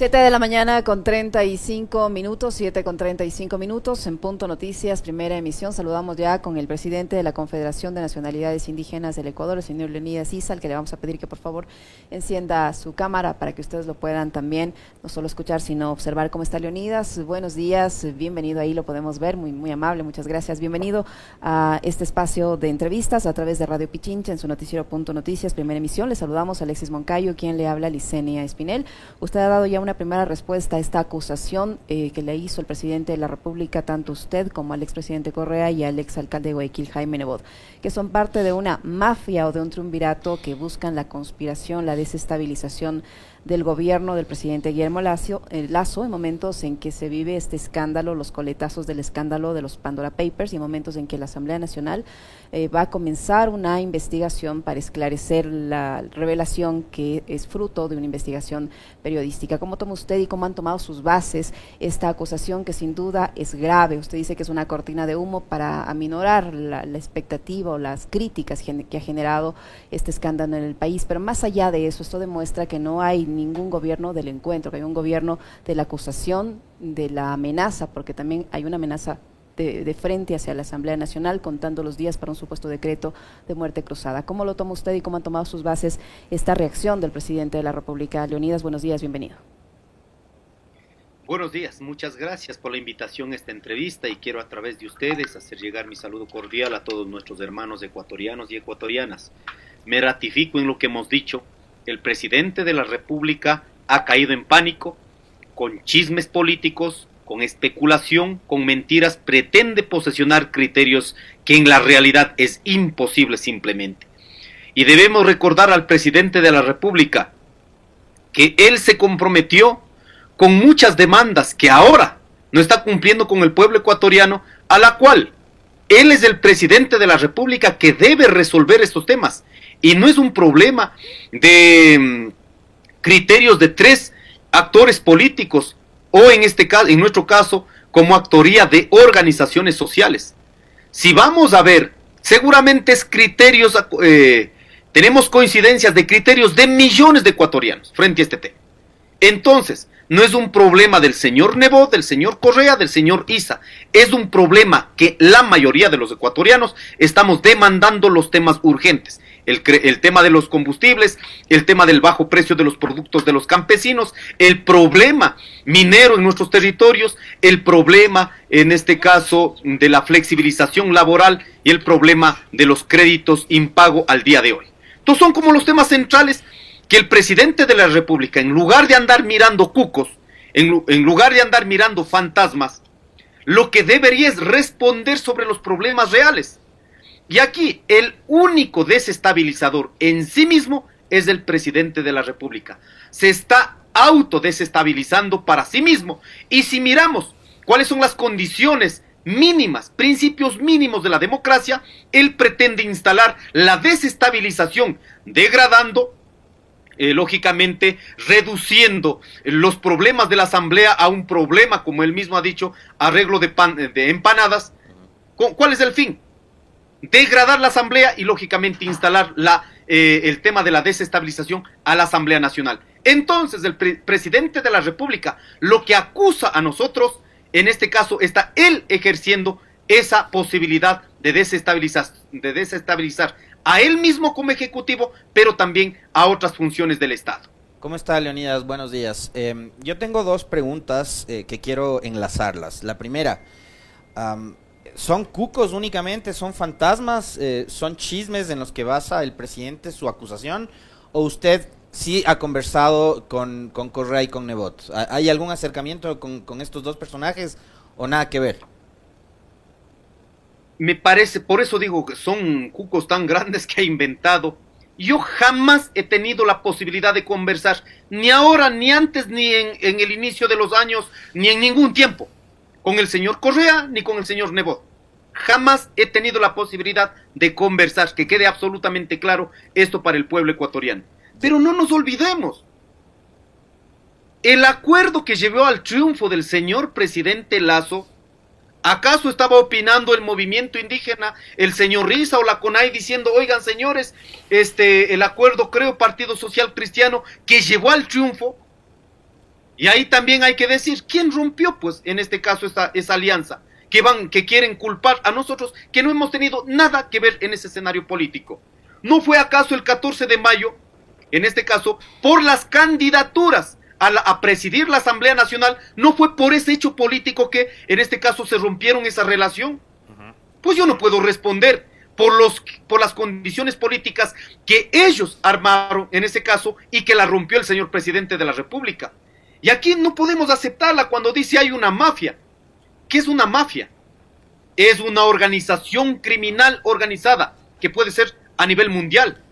7 de la mañana con 35 minutos, 7 con 35 minutos, en Punto Noticias, primera emisión. Saludamos ya con el presidente de la Confederación de Nacionalidades Indígenas del Ecuador, el señor Leonidas Isa, al que le vamos a pedir que por favor encienda su cámara para que ustedes lo puedan también no solo escuchar, sino observar cómo está Leonidas. Buenos días, bienvenido ahí, lo podemos ver, muy, muy amable, muchas gracias. Bienvenido a este espacio de entrevistas a través de Radio Pichincha en su noticiero Punto Noticias, primera emisión. Le saludamos a Alexis Moncayo, quien le habla, Licenia Espinel. Usted ha dado ya una primera respuesta a esta acusación eh, que le hizo el presidente de la República, tanto usted como al expresidente Correa y al exalcalde de Guayaquil, Jaime Nebot, que son parte de una mafia o de un triunvirato que buscan la conspiración, la desestabilización del gobierno del presidente Guillermo Lazo, eh, Lazo en momentos en que se vive este escándalo, los coletazos del escándalo de los Pandora Papers y en momentos en que la Asamblea Nacional eh, va a comenzar una investigación para esclarecer la revelación que es fruto de una investigación periodística. ¿Cómo toma usted y cómo han tomado sus bases esta acusación que sin duda es grave? Usted dice que es una cortina de humo para aminorar la, la expectativa o las críticas que ha generado este escándalo en el país, pero más allá de eso, esto demuestra que no hay ningún gobierno del encuentro, que hay un gobierno de la acusación, de la amenaza, porque también hay una amenaza de, frente hacia la Asamblea Nacional, contando los días para un supuesto decreto de muerte cruzada. ¿Cómo lo toma usted y cómo han tomado sus bases esta reacción del presidente de la República? Leonidas, buenos días, bienvenido. Buenos días, muchas gracias por la invitación a esta entrevista y quiero a través de ustedes hacer llegar mi saludo cordial a todos nuestros hermanos ecuatorianos y ecuatorianas. Me ratifico en lo que hemos dicho, el presidente de la República ha caído en pánico, con chismes políticos, con especulación, con mentiras, pretende posesionar criterios que en la realidad es imposible simplemente. Y debemos recordar al presidente de la República que él se comprometió con muchas demandas que ahora no está cumpliendo con el pueblo ecuatoriano, a la cual él es el presidente de la República que debe resolver estos temas. Y no es un problema de mm, criterios de tres actores políticos o en este caso, en nuestro caso, como actoría de organizaciones sociales. Si vamos a ver, seguramente es criterios, eh, tenemos coincidencias de criterios de millones de ecuatorianos frente a este tema. Entonces, no es un problema del señor Nebo, del señor Correa, del señor Isa. Es un problema que la mayoría de los ecuatorianos estamos demandando los temas urgentes. El, tema de los combustibles, el tema del bajo precio de los productos de los campesinos, el problema minero en nuestros territorios, el problema, en este caso, de la flexibilización laboral y el problema de los créditos impago al día de hoy. Estos son como los temas centrales que el presidente de la República, en lugar de andar mirando cucos, en lugar de andar mirando fantasmas, lo que debería es responder sobre los problemas reales. Y aquí el único desestabilizador en sí mismo es el presidente de la República. Se está autodesestabilizando para sí mismo. Y si miramos cuáles son las condiciones mínimas, principios mínimos de la democracia, él pretende instalar la desestabilización, degradando eh, lógicamente reduciendo los problemas de la Asamblea a un problema, como él mismo ha dicho, arreglo de, pan, de empanadas. ¿Cuál es el fin? Degradar la Asamblea y lógicamente instalar la, eh, el tema de la desestabilización a la Asamblea Nacional. Entonces el presidente de la República lo que acusa a nosotros, en este caso está él ejerciendo esa posibilidad de desestabilizar, de desestabilizar a él mismo como ejecutivo, pero también a otras funciones del Estado. ¿Cómo está, Leonidas? Buenos días. Em, yo tengo dos preguntas eh, que quiero enlazarlas. La primera, ¿son cucos únicamente? ¿Son fantasmas? Eh, ¿Son chismes en los que basa el presidente su acusación? ¿O usted sí ha conversado con, con Correa y con Nebot? ¿Hay algún acercamiento con, con estos dos personajes o nada que ver? me parece, por eso digo que son cucos tan grandes que ha inventado. Yo jamás he tenido la posibilidad de conversar, ni ahora, ni antes, ni en, el inicio de los años, ni en ningún tiempo, con el señor Correa, ni con el señor Nebot. Jamás he tenido la posibilidad de conversar, que quede absolutamente claro esto para el pueblo ecuatoriano. Pero no nos olvidemos, el acuerdo que llevó al triunfo del señor presidente Lazo ¿Acaso estaba opinando el movimiento indígena, el señor Riza o la CONAI diciendo, oigan señores, este, el acuerdo creo Partido Social Cristiano que llevó al triunfo? Y ahí también hay que decir, ¿quién rompió, pues, en este caso, esa, esa alianza? Que van, que quieren culpar a nosotros, que no hemos tenido nada que ver en ese escenario político. ¿No fue acaso el 14 de mayo, en este caso, por las candidaturas a, presidir la Asamblea Nacional, no fue por ese hecho político que en este caso se rompieron esa relación? Pues yo no puedo responder por, los, por las condiciones políticas que ellos armaron en ese caso y que la rompió el señor presidente de la República. Y aquí no podemos aceptarla cuando dice hay una mafia. ¿Qué es una mafia? Es una organización criminal organizada que puede ser a nivel mundial.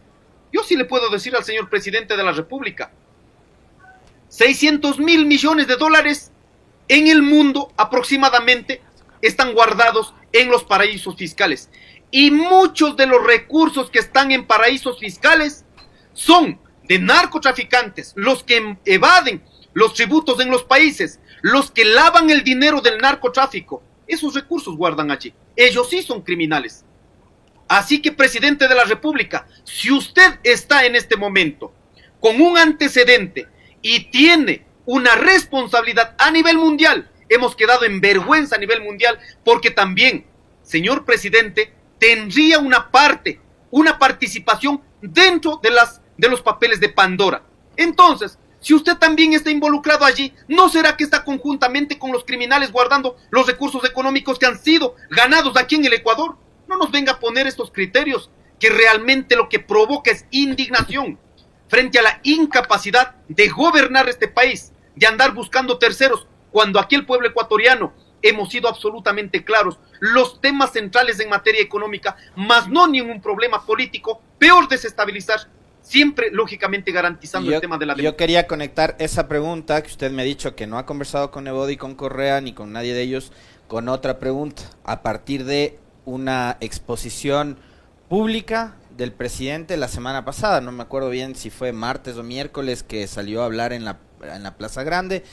Yo sí le puedo decir al señor presidente de la República, 600 mil millones de dólares en el mundo aproximadamente están guardados en los paraísos fiscales. Y muchos de los recursos que están en paraísos fiscales son de narcotraficantes, los que evaden los tributos en los países, los que lavan el dinero del narcotráfico. Esos recursos guardan allí. Ellos sí son criminales. Así que, presidente de la República, si usted está en este momento con un antecedente y tiene una responsabilidad a nivel mundial, hemos quedado en vergüenza a nivel mundial porque también, señor presidente, tendría una parte, una participación dentro de, las, de los papeles de Pandora. Entonces, si usted también está involucrado allí, ¿no será que está conjuntamente con los criminales guardando los recursos económicos que han sido ganados aquí en el Ecuador? No nos venga a poner estos criterios que realmente lo que provoca es indignación frente a la incapacidad de gobernar este país, de andar buscando terceros, cuando aquí el pueblo ecuatoriano hemos sido absolutamente claros. Los temas centrales en materia económica, más no ningún problema político, peor desestabilizar, siempre lógicamente garantizando el tema de la Yo quería conectar esa pregunta que usted me ha dicho que no ha conversado con Nebodi, con Correa, ni con nadie de ellos, con otra pregunta. A partir de una exposición pública del presidente la semana pasada, no me acuerdo bien si fue martes o miércoles que salió a hablar en la, en la Plaza Grande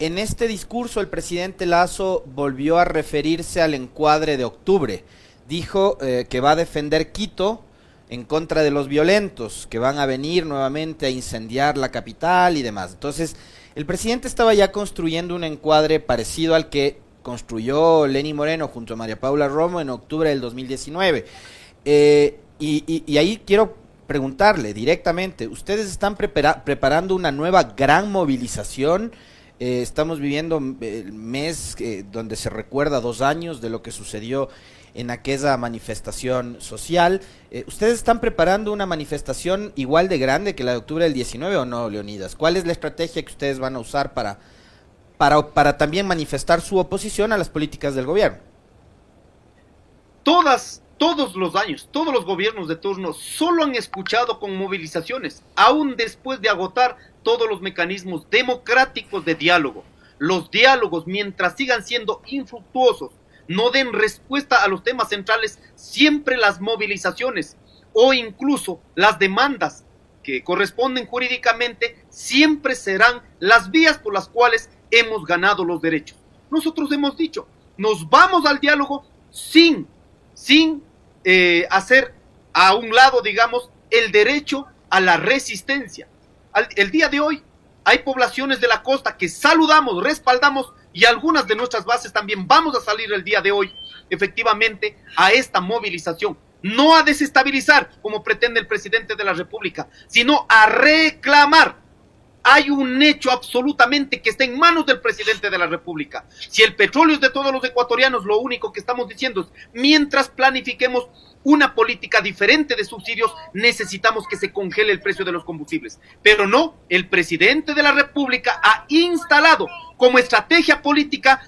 en este discurso el presidente Lazo volvió a referirse al encuadre de octubre. Dijo eh, que va a defender Quito en contra de los violentos, que van a venir nuevamente a incendiar la capital y demás. Entonces, el presidente estaba ya construyendo un encuadre parecido al que construyó Lenny Moreno junto a María Paula Romo en octubre del 2019. Eh, y, ahí quiero preguntarle directamente, ¿ustedes están preparando una nueva gran movilización? Eh, estamos viviendo el mes eh, donde se recuerda dos años de lo que sucedió en aquella manifestación social. Eh, ¿Ustedes están preparando una manifestación igual de grande que la de octubre del 19 o no, Leonidas? ¿Cuál es la estrategia que ustedes van a usar para, para, para también manifestar su oposición a las políticas del gobierno? Todas todos los años, todos los gobiernos de turno solo han escuchado con movilizaciones, aún después de agotar todos los mecanismos democráticos de diálogo. Los diálogos, mientras sigan siendo infructuosos, no den respuesta a los temas centrales, siempre las movilizaciones o incluso las demandas que corresponden jurídicamente, siempre serán las vías por las cuales hemos ganado los derechos. Nosotros hemos dicho, nos vamos al diálogo sin, sin eh, hacer a un lado, digamos, el derecho a la resistencia. el día de hoy hay poblaciones de la costa que saludamos, respaldamos y algunas de nuestras bases también vamos a salir el día de hoy, efectivamente, a esta movilización. No a desestabilizar, como pretende el presidente de la República, sino a reclamar hay un hecho absolutamente que está en manos del presidente de la República. Si el petróleo es de todos los ecuatorianos, lo único que estamos diciendo es, mientras planifiquemos una política diferente de subsidios, necesitamos que se congele el precio de los combustibles. Pero no, el presidente de la República ha instalado como estrategia política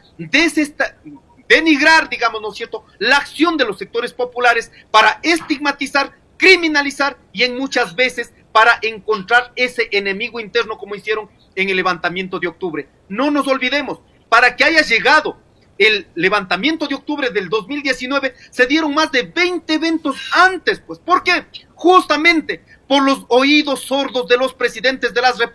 denigrar, digamos, ¿no es cierto?, la acción de los sectores populares para estigmatizar, criminalizar y en muchas veces para encontrar ese enemigo interno como hicieron en el levantamiento de octubre. No nos olvidemos, para que haya llegado el levantamiento de octubre del 2019, se dieron más de 20 eventos antes, pues. ¿Por qué? Justamente por los oídos sordos de los presidentes de, las de,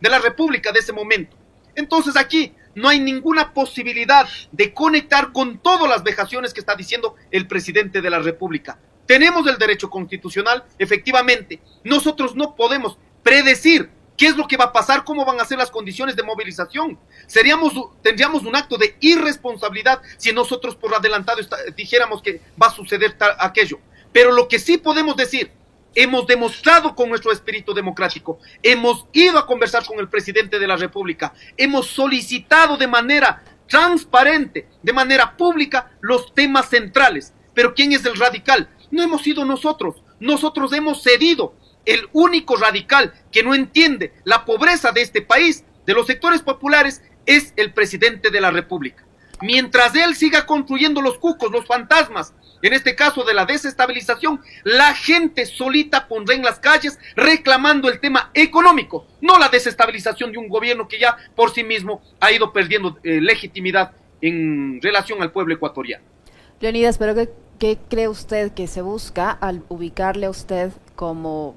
de la República de ese momento. Entonces aquí no hay ninguna posibilidad de conectar con todas las vejaciones que está diciendo el presidente de la República. Tenemos el derecho constitucional, efectivamente. Nosotros no podemos predecir ¿Qué es lo que va a pasar? ¿Cómo van a ser las condiciones de movilización? Seríamos, tendríamos un acto de irresponsabilidad si nosotros por adelantado dijéramos que va a suceder aquello. Pero lo que sí podemos decir, hemos demostrado con nuestro espíritu democrático, hemos ido a conversar con el presidente de la República, hemos solicitado de manera transparente, de manera pública, los temas centrales. Pero ¿quién es el radical? No hemos sido nosotros, nosotros hemos cedido el único radical que no entiende la pobreza de este país, de los sectores populares, es el presidente de la República. Mientras él siga construyendo los cucos, los fantasmas, en este caso de la desestabilización, la gente solita pondrá en las calles reclamando el tema económico, no la desestabilización de un gobierno que ya por sí mismo ha ido perdiendo eh, legitimidad en relación al pueblo ecuatoriano. Leonidas, pero ¿qué cree usted que se busca al ubicarle a usted como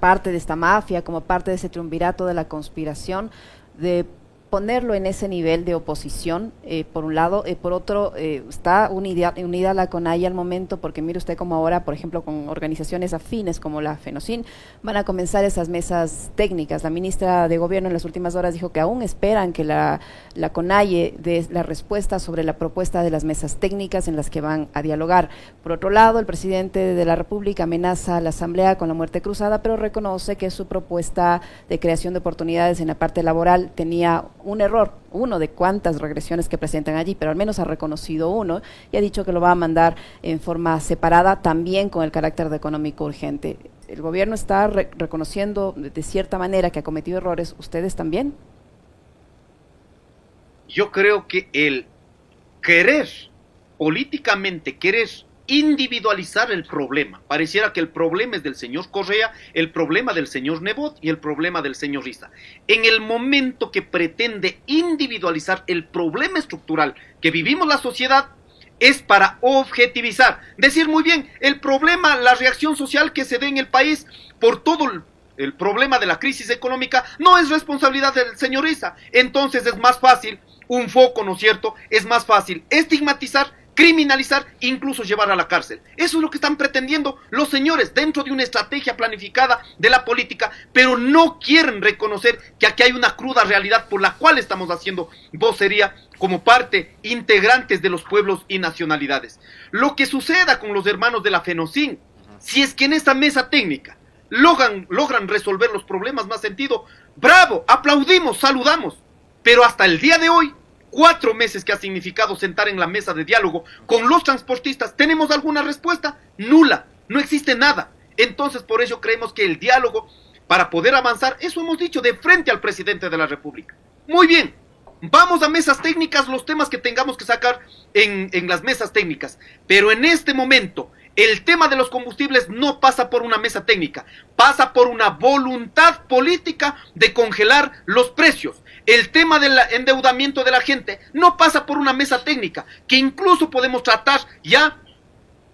parte de esta mafia, como parte de ese triunvirato de la conspiración, de ponerlo en ese nivel de oposición, eh, por un lado, eh, por otro, eh, está unida, unida la CONAI al momento, porque mire usted como ahora, por ejemplo, con organizaciones afines como la FENOCIN, van a comenzar esas mesas técnicas. La ministra de Gobierno en las últimas horas dijo que aún esperan que la, la CONAIE dé la respuesta sobre la propuesta de las mesas técnicas en las que van a dialogar. Por otro lado, el presidente de la República amenaza a la Asamblea con la muerte cruzada, pero reconoce que su propuesta de creación de oportunidades en la parte laboral tenía un error, uno de cuantas regresiones que presentan allí, pero al menos ha reconocido uno y ha dicho que lo va a mandar en forma separada, también con el carácter de económico urgente. ¿El gobierno está reconociendo de cierta manera que ha cometido errores? ¿Ustedes también? Yo creo que el querer, políticamente querer individualizar el problema. Pareciera que el problema es del señor Correa, el problema del señor Nebot y el problema del señor Risa. En el momento que pretende individualizar el problema estructural que vivimos la sociedad, es para objetivizar, decir muy bien, el problema, la reacción social que se dé en el país por todo el, problema de la crisis económica no es responsabilidad del señor Risa. Entonces es más fácil, un foco, ¿no es cierto? Es más fácil estigmatizar criminalizar, incluso llevar a la cárcel. Eso es lo que están pretendiendo los señores dentro de una estrategia planificada de la política, pero no quieren reconocer que aquí hay una cruda realidad por la cual estamos haciendo vocería como parte integrantes de los pueblos y nacionalidades. Lo que suceda con los hermanos de la Fenocin, si es que en esta mesa técnica logran, logran resolver los problemas más sentido, bravo, aplaudimos, saludamos, pero hasta el día de hoy cuatro meses que ha significado sentar en la mesa de diálogo con los transportistas, ¿tenemos alguna respuesta? Nula, no existe nada. Entonces, por ello creemos que el diálogo, para poder avanzar, eso hemos dicho de frente al presidente de la República. Muy bien, vamos a mesas técnicas, los temas que tengamos que sacar en, en las mesas técnicas. Pero en este momento, el tema de los combustibles no pasa por una mesa técnica, pasa por una voluntad política de congelar los precios. El tema del endeudamiento de la gente no pasa por una mesa técnica, que incluso podemos tratar ya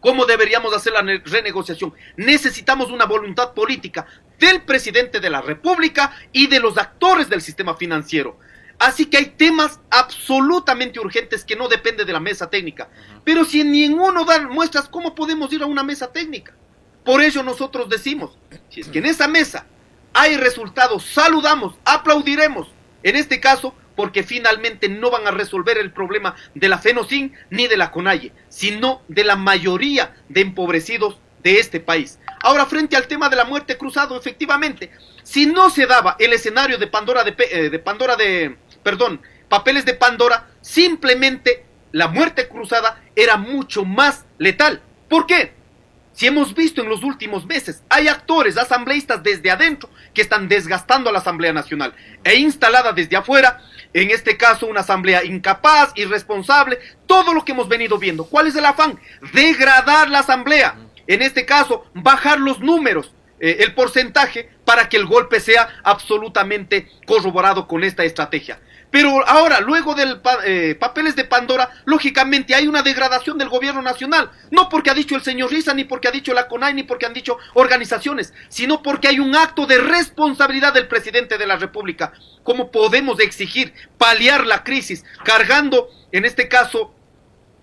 cómo deberíamos hacer la renegociación. Necesitamos una voluntad política del presidente de la República y de los actores del sistema financiero. Así que hay temas absolutamente urgentes que no dependen de la mesa técnica. Pero si en ninguno dan muestras, ¿cómo podemos ir a una mesa técnica? Por ello nosotros decimos, si es que en esa mesa hay resultados, saludamos, aplaudiremos, en este caso, porque finalmente no van a resolver el problema de la Fenocin ni de la Conalle, sino de la mayoría de empobrecidos de este país. Ahora, frente al tema de la muerte cruzado, efectivamente, si no se daba el escenario de Pandora de, eh, de Pandora de, perdón, papeles de Pandora, simplemente la muerte cruzada era mucho más letal. ¿Por qué? Si hemos visto en los últimos meses, hay actores, asambleístas desde adentro que están desgastando a la Asamblea Nacional e instalada desde afuera, en este caso una asamblea incapaz, irresponsable, todo lo que hemos venido viendo. ¿Cuál es el afán? Degradar la asamblea. En este caso, bajar los números, eh, el porcentaje, para que el golpe sea absolutamente corroborado con esta estrategia. Pero ahora, luego del eh, papeles de Pandora, lógicamente hay una degradación del gobierno nacional. No porque ha dicho el señor Risa, ni porque ha dicho la CONAI, ni porque han dicho organizaciones, sino porque hay un acto de responsabilidad del presidente de la República. ¿Cómo podemos exigir paliar la crisis cargando, en este caso,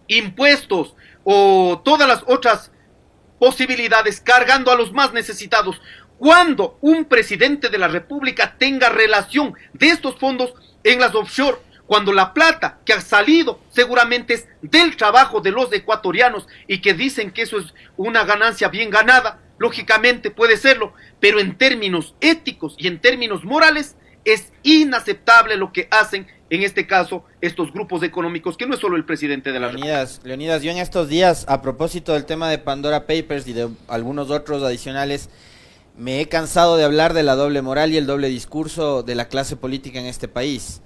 impuestos o todas las otras posibilidades, cargando a los más necesitados, cuando un presidente de la República tenga relación de estos fondos en las offshore, cuando la plata que ha salido seguramente es del trabajo de los ecuatorianos y que dicen que eso es una ganancia bien ganada, lógicamente puede serlo, pero en términos éticos y en términos morales es inaceptable lo que hacen en este caso estos grupos económicos, que no es solo el presidente de la Leonidas, Leonidas, yo en estos días, a propósito del tema de Pandora Papers y de algunos otros adicionales, me he cansado de hablar de la doble moral y el doble discurso de la clase política en este país.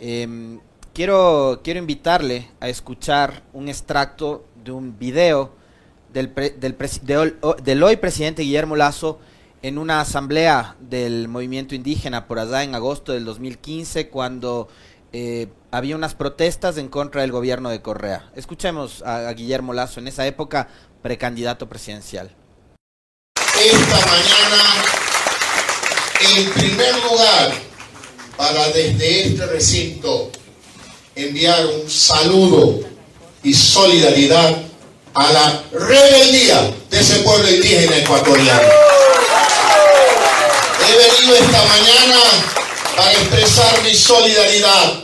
Em, quiero, quiero invitarle a escuchar un extracto de un video del, del, del hoy presidente Guillermo Lazo en una asamblea del movimiento indígena por allá en agosto del 2015 cuando eh, había unas protestas en contra del gobierno de Correa. Escuchemos a, a Guillermo Lazo en esa época precandidato presidencial esta mañana, en primer lugar, para desde este recinto enviar un saludo y solidaridad a la rebeldía de ese pueblo indígena ecuatoriano. He venido esta mañana para expresar mi solidaridad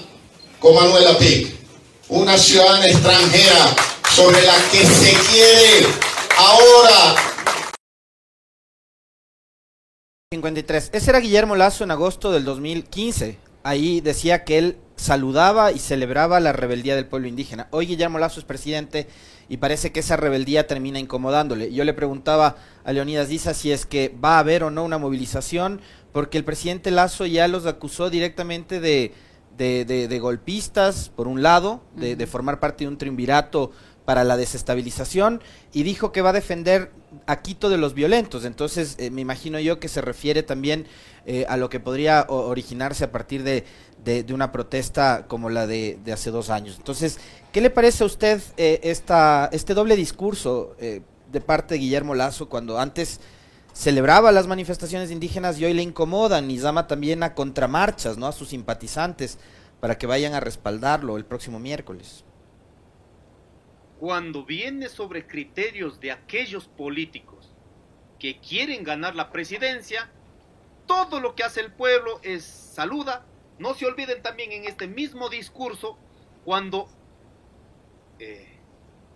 con Manuela Pic, una ciudadana extranjera sobre la que se quiere ahora 53. Ese era Guillermo Lazo en agosto del 2015. Ahí decía que él saludaba y celebraba la rebeldía del pueblo indígena. Hoy Guillermo Lazo es presidente y parece que esa rebeldía termina incomodándole. Yo le preguntaba a Leonidas Diza si es que va a haber o no una movilización, porque el presidente Lazo ya los acusó directamente de, de, golpistas, por un lado, de, de formar parte de un triunvirato para la desestabilización y dijo que va a defender a Quito de los violentos. Entonces, eh, me imagino yo que se refiere también eh, a lo que podría originarse a partir de, de, una protesta como la de, hace dos años. Entonces, ¿qué le parece a usted eh, esta, este doble discurso de parte de Guillermo Lazo cuando antes celebraba las manifestaciones indígenas y hoy le incomodan y llama también a contramarchas, ¿no? A sus simpatizantes para que vayan a respaldarlo el próximo miércoles cuando viene sobre criterios de aquellos políticos que quieren ganar la presidencia, todo lo que hace el pueblo es saluda. No se olviden también en este mismo discurso cuando eh,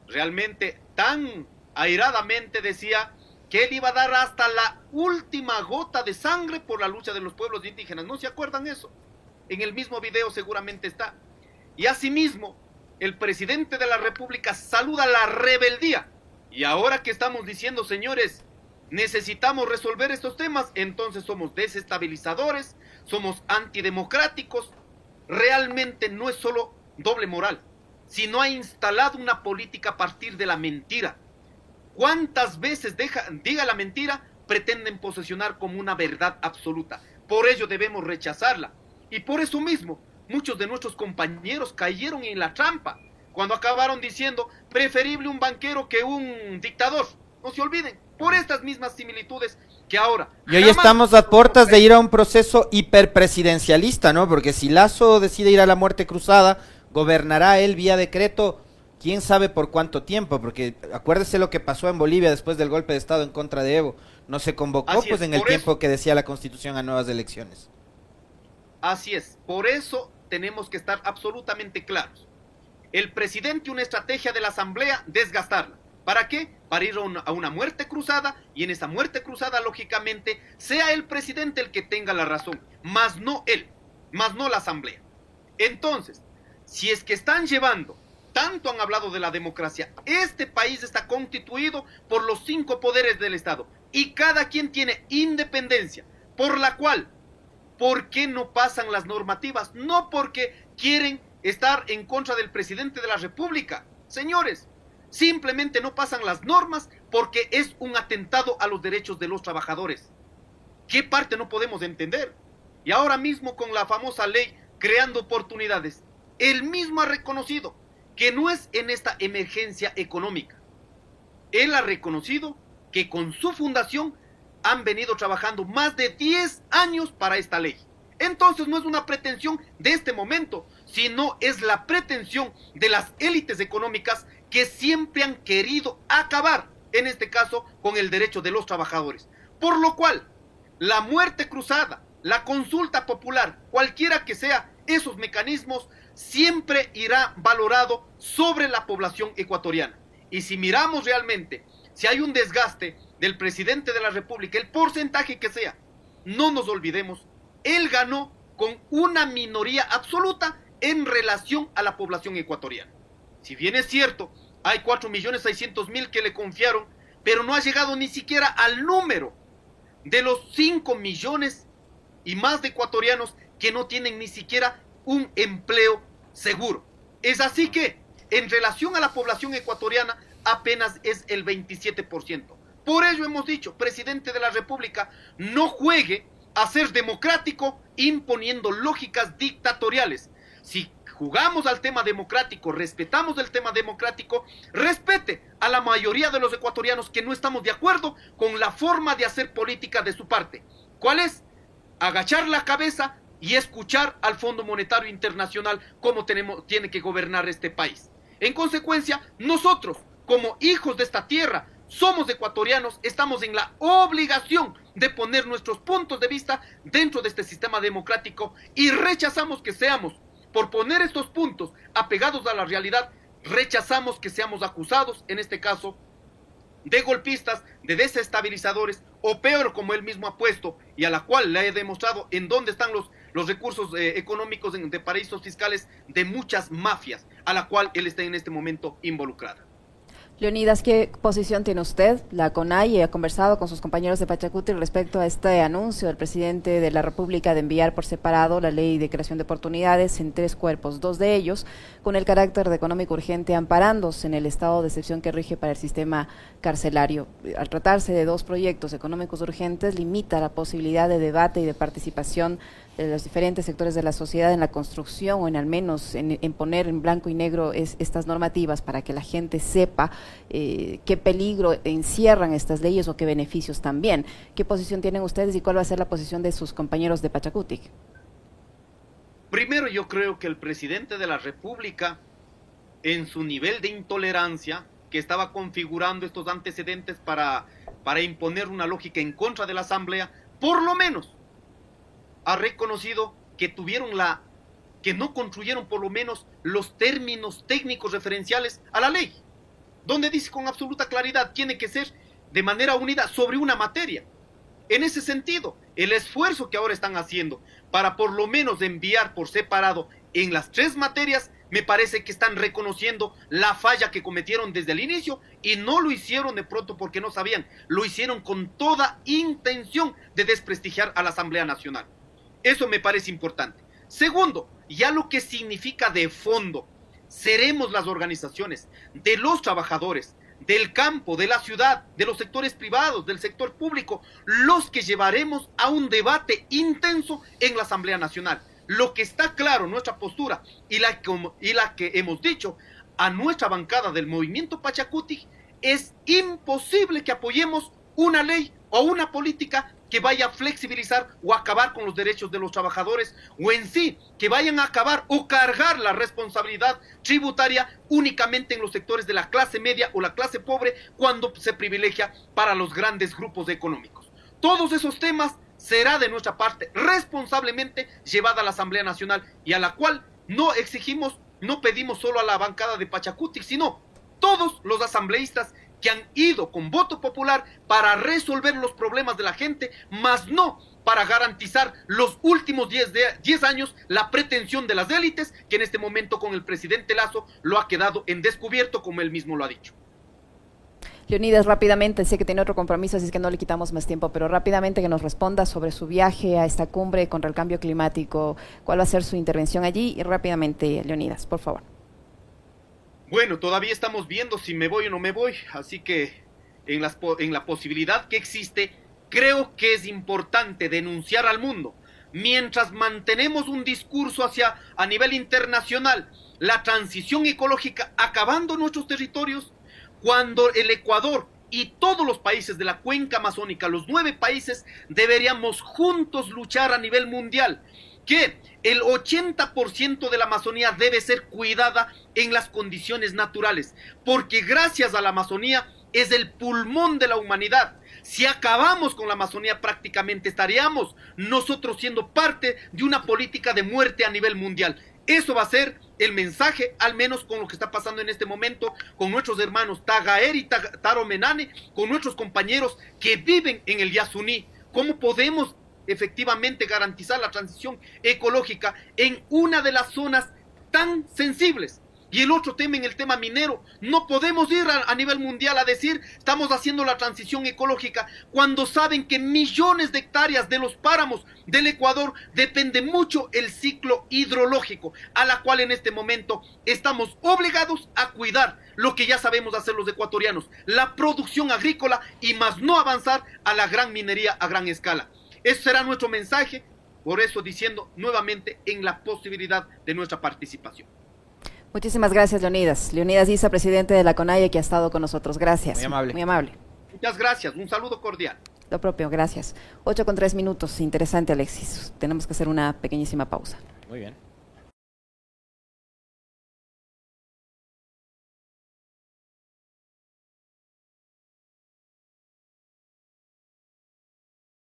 realmente tan airadamente decía que él iba a dar hasta la última gota de sangre por la lucha de los pueblos indígenas. ¿No se acuerdan eso? En el mismo video seguramente está. Y asimismo, el presidente de la República saluda la rebeldía. Y ahora que estamos diciendo, señores, necesitamos resolver estos temas, entonces somos desestabilizadores, somos antidemocráticos. Realmente no es solo doble moral, sino ha instalado una política a partir de la mentira. ¿Cuántas veces deja, diga la mentira pretenden posesionar como una verdad absoluta? Por ello debemos rechazarla. Y por eso mismo muchos de nuestros compañeros cayeron en la trampa cuando acabaron diciendo preferible un banquero que un dictador. No se olviden, por estas mismas similitudes que ahora. Y hoy estamos a puertas de ir a un proceso hiperpresidencialista, ¿no? Porque si Lazo decide ir a la muerte cruzada, gobernará él vía decreto, quién sabe por cuánto tiempo, porque acuérdese lo que pasó en Bolivia después del golpe de Estado en contra de Evo. No se convocó pues en el tiempo que decía la Constitución a nuevas elecciones. Así es, por eso tenemos que estar absolutamente claros. El presidente una estrategia de la Asamblea, desgastarla. ¿Para qué? Para ir a una, muerte cruzada y en esa muerte cruzada, lógicamente, sea el presidente el que tenga la razón, más no él, más no la Asamblea. Entonces, si es que están llevando, tanto han hablado de la democracia, este país está constituido por los cinco poderes del Estado y cada quien tiene independencia, por la cual ¿Por qué no pasan las normativas? No porque quieren estar en contra del presidente de la República. Señores, simplemente no pasan las normas porque es un atentado a los derechos de los trabajadores. ¿Qué parte no podemos entender? Y ahora mismo con la famosa ley creando oportunidades, él mismo ha reconocido que no es en esta emergencia económica. Él ha reconocido que con su fundación han venido trabajando más de 10 años para esta ley. Entonces no es una pretensión de este momento, sino es la pretensión de las élites económicas que siempre han querido acabar, en este caso, con el derecho de los trabajadores. Por lo cual, la muerte cruzada, la consulta popular, cualquiera que sea esos mecanismos, siempre irá valorado sobre la población ecuatoriana. Y si miramos realmente, si hay un desgaste del presidente de la República, el porcentaje que sea, no nos olvidemos, él ganó con una minoría absoluta en relación a la población ecuatoriana. Si bien es cierto, hay 4.600.000 que le confiaron, pero no ha llegado ni siquiera al número de los 5 millones y más de ecuatorianos que no tienen ni siquiera un empleo seguro. Es así que, en relación a la población ecuatoriana, apenas es el 27%. Por ello hemos dicho, presidente de la República, no juegue a ser democrático imponiendo lógicas dictatoriales. Si jugamos al tema democrático, respetamos el tema democrático, respete a la mayoría de los ecuatorianos que no estamos de acuerdo con la forma de hacer política de su parte. ¿Cuál es? Agachar la cabeza y escuchar al Fondo Monetario Internacional cómo tenemos, tiene que gobernar este país. En consecuencia, nosotros, como hijos de esta tierra, somos ecuatorianos, estamos en la obligación de poner nuestros puntos de vista dentro de este sistema democrático y rechazamos que seamos por poner estos puntos apegados a la realidad, rechazamos que seamos acusados, en este caso, de golpistas, de desestabilizadores, o peor, como él mismo ha puesto, y a la cual le he demostrado en dónde están los, los recursos eh, económicos de paraísos fiscales de muchas mafias, a la cual él está en este momento involucrada. Leonidas, ¿qué posición tiene usted? La CONAI ha conversado con sus compañeros de Pachacuti respecto a este anuncio del presidente de la República de enviar por separado la ley de creación de oportunidades en tres cuerpos, dos de ellos con el carácter de económico urgente amparándose en el estado de excepción que rige para el sistema carcelario. Al tratarse de dos proyectos económicos urgentes, limita la posibilidad de debate y de participación de los diferentes sectores de la sociedad en la construcción o en al menos en, poner en blanco y negro estas normativas para que la gente sepa eh, qué peligro encierran estas leyes o qué beneficios también. ¿Qué posición tienen ustedes y cuál va a ser la posición de sus compañeros de Pachacutic? Primero yo creo que el presidente de la República, en su nivel de intolerancia, que estaba configurando estos antecedentes para, para imponer una lógica en contra de la Asamblea, por lo menos ha reconocido que tuvieron la que no construyeron por lo menos los términos técnicos referenciales a la ley, donde dice con absoluta claridad tiene que ser de manera unida sobre una materia. En ese sentido, el esfuerzo que ahora están haciendo para por lo menos enviar por separado en las tres materias, me parece que están reconociendo la falla que cometieron desde el inicio y no lo hicieron de pronto porque no sabían, lo hicieron con toda intención de desprestigiar a la Asamblea Nacional. Eso me parece importante. Segundo, ya lo que significa de fondo, seremos las organizaciones de los trabajadores, del campo, de la ciudad, de los sectores privados, del sector público, los que llevaremos a un debate intenso en la Asamblea Nacional. Lo que está claro, nuestra postura y la, y la que hemos dicho a nuestra bancada del movimiento Pachacuti, es imposible que apoyemos una ley o una política que vaya a flexibilizar o acabar con los derechos de los trabajadores o en sí que vayan a acabar o cargar la responsabilidad tributaria únicamente en los sectores de la clase media o la clase pobre cuando se privilegia para los grandes grupos económicos. Todos esos temas será de nuestra parte responsablemente llevada a la Asamblea Nacional y a la cual no exigimos, no pedimos solo a la bancada de Pachacuti, sino todos los asambleístas que han ido con voto popular para resolver los problemas de la gente, más no para garantizar los últimos 10 años la pretensión de las élites, que en este momento con el presidente Lazo lo ha quedado en descubierto, como él mismo lo ha dicho. Leonidas, rápidamente, sé que tiene otro compromiso, así es que no le quitamos más tiempo, pero rápidamente que nos responda sobre su viaje a esta cumbre contra el cambio climático, cuál va a ser su intervención allí y rápidamente, Leonidas, por favor. Bueno, todavía estamos viendo si me voy o no me voy, así que en, en la posibilidad que existe, creo que es importante denunciar al mundo, mientras mantenemos un discurso hacia a nivel internacional, la transición ecológica acabando nuestros territorios, cuando el Ecuador y todos los países de la cuenca amazónica, los nueve países, deberíamos juntos luchar a nivel mundial que el 80% de la Amazonía debe ser cuidada en las condiciones naturales, porque gracias a la Amazonía es el pulmón de la humanidad. Si acabamos con la Amazonía prácticamente estaríamos nosotros siendo parte de una política de muerte a nivel mundial. Eso va a ser el mensaje, al menos con lo que está pasando en este momento, con nuestros hermanos Tagaer y Taro Menane, con nuestros compañeros que viven en el Yasuní. ¿Cómo podemos efectivamente garantizar la transición ecológica en una de las zonas tan sensibles y el otro tema en el tema minero. No podemos ir a, nivel mundial a decir estamos haciendo la transición ecológica cuando saben que millones de hectáreas de los páramos del Ecuador depende mucho el ciclo hidrológico, a la cual en este momento estamos obligados a cuidar lo que ya sabemos hacer los ecuatorianos, la producción agrícola y más no avanzar a la gran minería a gran escala. Ese será nuestro mensaje, por eso diciendo nuevamente en la posibilidad de nuestra participación. Muchísimas gracias, Leonidas. Leonidas Isa, presidente de la CONAIE, que ha estado con nosotros. Gracias. Muy amable. Muy amable. Muchas gracias. Un saludo cordial. Lo propio, gracias. Ocho con tres minutos. Interesante, Alexis. Tenemos que hacer una pequeñísima pausa. Muy bien.